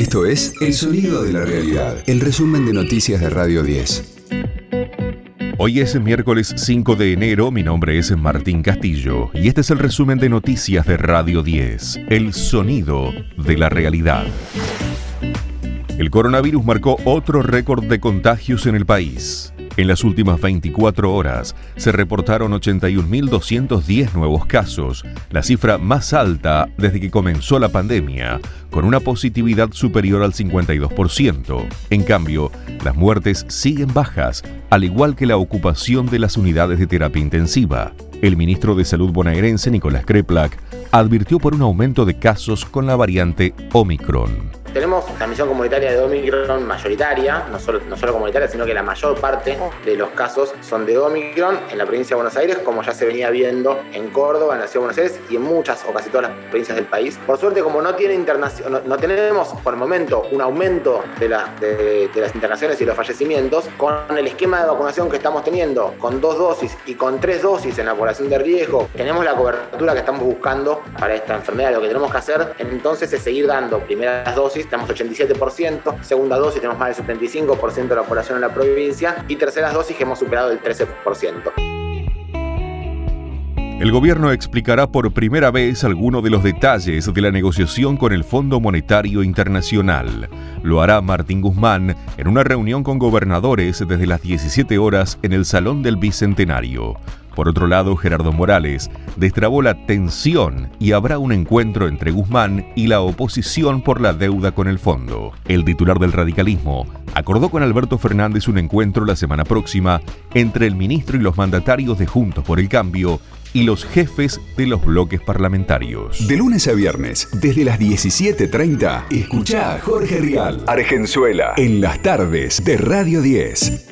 Esto es El Sonido de la Realidad, el resumen de noticias de Radio 10. Hoy es miércoles 5 de enero, mi nombre es Martín Castillo y este es el resumen de noticias de Radio 10, El Sonido de la Realidad. El coronavirus marcó otro récord de contagios en el país. En las últimas 24 horas se reportaron 81.210 nuevos casos, la cifra más alta desde que comenzó la pandemia, con una positividad superior al 52%. En cambio, las muertes siguen bajas, al igual que la ocupación de las unidades de terapia intensiva. El ministro de Salud bonaerense, Nicolás Kreplak, advirtió por un aumento de casos con la variante Omicron. Tenemos transmisión comunitaria de Omicron mayoritaria, no solo, no solo comunitaria, sino que la mayor parte de los casos son de Omicron en la provincia de Buenos Aires, como ya se venía viendo en Córdoba, en la ciudad de Buenos Aires y en muchas o casi todas las provincias del país. Por suerte, como no, tiene internación, no, tenemos por el momento un aumento de, de, las internaciones y los fallecimientos, con el esquema de vacunación que estamos teniendo, con dos dosis y con tres dosis en la población de riesgo, tenemos la cobertura que estamos buscando para esta enfermedad. Lo que tenemos que hacer entonces es seguir dando primeras dosis tenemos 87%, segunda dosis tenemos más del 75% de la población en la provincia y terceras dosis hemos superado el 13%. El gobierno explicará por primera vez algunos de los detalles de la negociación con el Fondo Monetario Internacional. Lo hará Martín Guzmán en una reunión con gobernadores desde las 17 horas en el Salón del Bicentenario. Por otro lado, Gerardo Morales destrabó la tensión y habrá un encuentro entre Guzmán y la oposición por la deuda con el fondo. El titular del radicalismo acordó con Alberto Fernández un encuentro la semana próxima entre el ministro y los mandatarios de Juntos por el Cambio y los jefes de los bloques parlamentarios. De lunes a viernes, desde las 17.30, escucha a Jorge Rial, Argenzuela, en las tardes de Radio 10.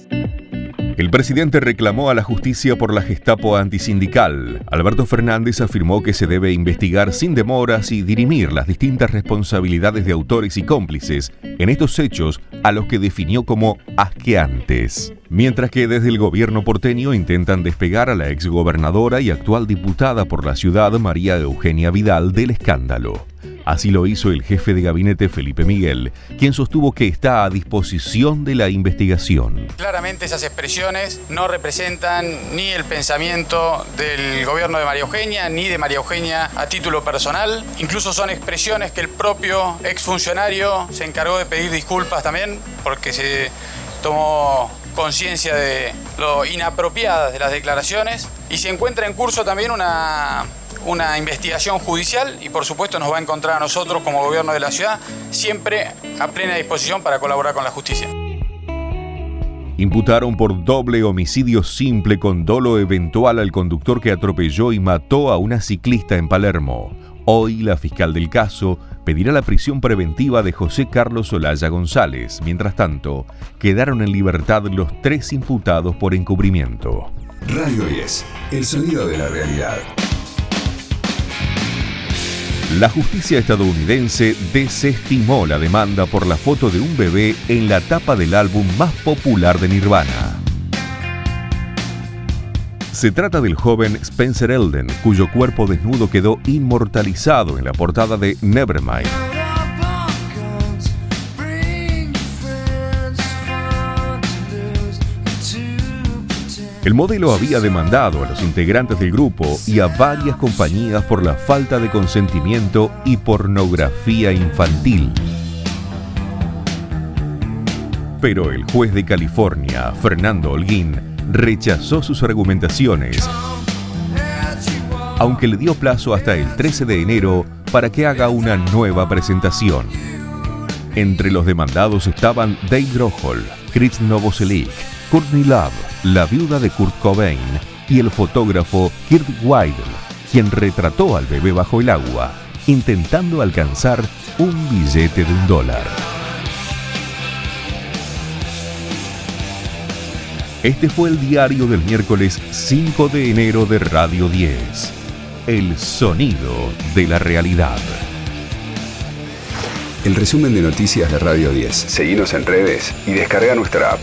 El presidente reclamó a la justicia por la Gestapo antisindical. Alberto Fernández afirmó que se debe investigar sin demoras y dirimir las distintas responsabilidades de autores y cómplices en estos hechos a los que definió como asqueantes. Mientras que desde el gobierno porteño intentan despegar a la exgobernadora y actual diputada por la ciudad María Eugenia Vidal del escándalo. Así lo hizo el jefe de gabinete Felipe Miguel, quien sostuvo que está a disposición de la investigación. Claramente esas expresiones no representan ni el pensamiento del gobierno de María Eugenia, ni de María Eugenia a título personal. Incluso son expresiones que el propio exfuncionario se encargó de pedir disculpas también, porque se tomó conciencia de lo inapropiadas de las declaraciones y se encuentra en curso también una una investigación judicial y por supuesto nos va a encontrar a nosotros como gobierno de la ciudad siempre a plena disposición para colaborar con la justicia. Imputaron por doble homicidio simple con dolo eventual al conductor que atropelló y mató a una ciclista en Palermo. Hoy la fiscal del caso pedirá la prisión preventiva de José Carlos Olaya González. Mientras tanto, quedaron en libertad los tres imputados por encubrimiento. Radio 10, el sonido de la realidad. La justicia estadounidense desestimó la demanda por la foto de un bebé en la tapa del álbum más popular de Nirvana. Se trata del joven Spencer Elden, cuyo cuerpo desnudo quedó inmortalizado en la portada de Nevermind. El modelo había demandado a los integrantes del grupo y a varias compañías por la falta de consentimiento y pornografía infantil. Pero el juez de California, Fernando Holguín, rechazó sus argumentaciones, aunque le dio plazo hasta el 13 de enero para que haga una nueva presentación. Entre los demandados estaban Dave Grohl, Chris Novoselic, Courtney Love, la viuda de Kurt Cobain y el fotógrafo Kurt Weidel, quien retrató al bebé bajo el agua, intentando alcanzar un billete de un dólar. Este fue el diario del miércoles 5 de enero de Radio 10. El sonido de la realidad. El resumen de noticias de Radio 10. Seguimos en redes y descarga nuestra app.